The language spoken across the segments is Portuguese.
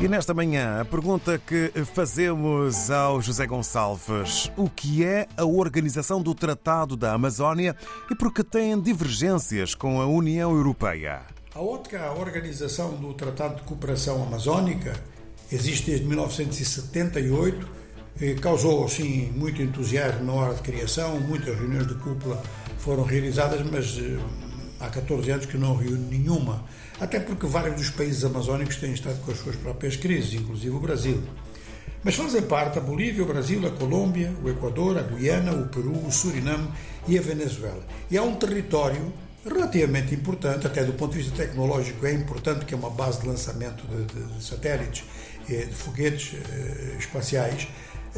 E nesta manhã, a pergunta que fazemos ao José Gonçalves: o que é a organização do Tratado da Amazónia e por que tem divergências com a União Europeia? A ótica, a organização do Tratado de Cooperação Amazónica existe desde 1978 e causou, sim, muito entusiasmo na hora de criação, muitas reuniões de cúpula foram realizadas, mas eh, há 14 anos que não reúne nenhuma. Até porque vários dos países amazónicos têm estado com as suas próprias crises, inclusive o Brasil. Mas fazem parte a Bolívia, o Brasil, a Colômbia, o Equador, a Guiana, o Peru, o Suriname e a Venezuela. E há um território relativamente importante, até do ponto de vista tecnológico é importante, que é uma base de lançamento de, de, de satélites, de foguetes eh, espaciais,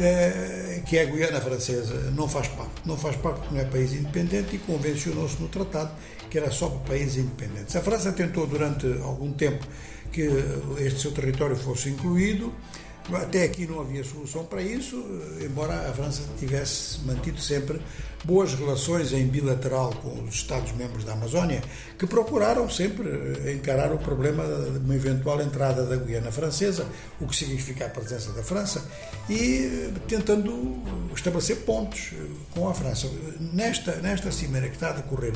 eh, que é a Guiana Francesa, não faz parte. Não faz parte não é país independente e convencionou-se no tratado que era só para países independentes. A França tentou durante algum tempo que este seu território fosse incluído, até aqui não havia solução para isso, embora a França tivesse mantido sempre boas relações em bilateral com os Estados-membros da Amazónia, que procuraram sempre encarar o problema de uma eventual entrada da Guiana Francesa, o que significa a presença da França, e tentando estabelecer pontos com a França. Nesta, nesta cimeira que está a decorrer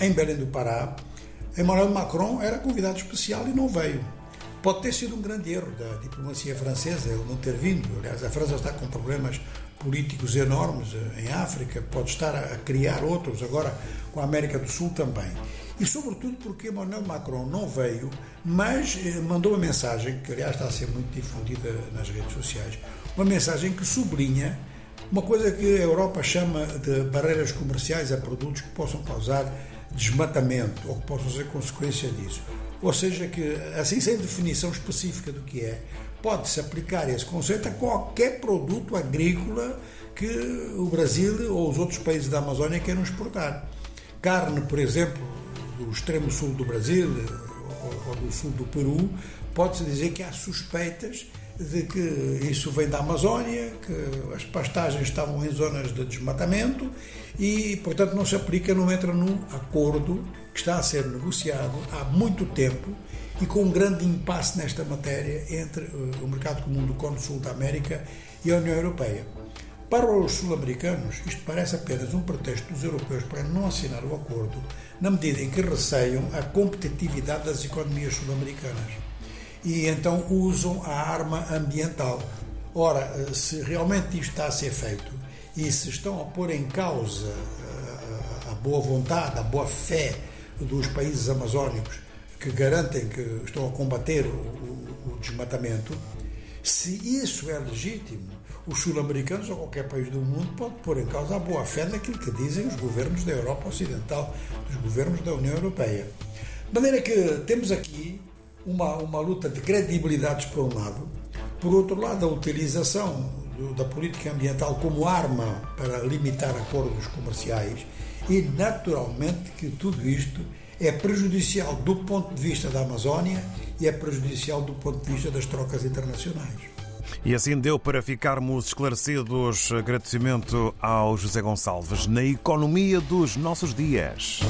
em Belém do Pará, Emmanuel Macron era convidado especial e não veio. Pode ter sido um grande erro da diplomacia francesa ele não ter vindo. Aliás, a França está com problemas políticos enormes eh, em África, pode estar a criar outros agora com a América do Sul também. E sobretudo porque Emmanuel Macron não veio, mas eh, mandou uma mensagem, que aliás está a ser muito difundida nas redes sociais, uma mensagem que sublinha uma coisa que a Europa chama de barreiras comerciais a produtos que possam causar desmatamento ou que possam ser consequência disso. Ou seja, que assim sem definição específica do que é, pode-se aplicar esse conceito a qualquer produto agrícola que o Brasil ou os outros países da Amazônia queiram exportar. Carne, por exemplo, do extremo sul do Brasil ou do sul do Peru, pode-se dizer que há suspeitas de que isso vem da Amazónia, que as pastagens estavam em zonas de desmatamento e, portanto, não se aplica, não entra num acordo que está a ser negociado há muito tempo e com um grande impasse nesta matéria entre eh, o mercado comum do Cone Sul da América e a União Europeia. Para os sul-americanos, isto parece apenas um pretexto dos europeus para não assinar o acordo, na medida em que receiam a competitividade das economias sul-americanas e então usam a arma ambiental. Ora, se realmente isto está a ser feito e se estão a pôr em causa eh, a boa vontade, a boa fé dos países amazónicos que garantem que estão a combater o, desmatamento, se isso é legítimo, os sul-americanos ou qualquer país do mundo pode pôr em causa a boa fé daquilo que dizem os governos da Europa Ocidental, os governos da União Europeia. De maneira que temos aqui uma, uma luta de credibilidades por um lado, por outro lado, a utilização do, da política ambiental como arma para limitar acordos comerciais e, naturalmente, que tudo isto é prejudicial do ponto de vista da Amazónia e é prejudicial do ponto de vista das trocas internacionais. E assim deu para ficarmos esclarecidos. Agradecimento ao José Gonçalves na economia dos nossos dias.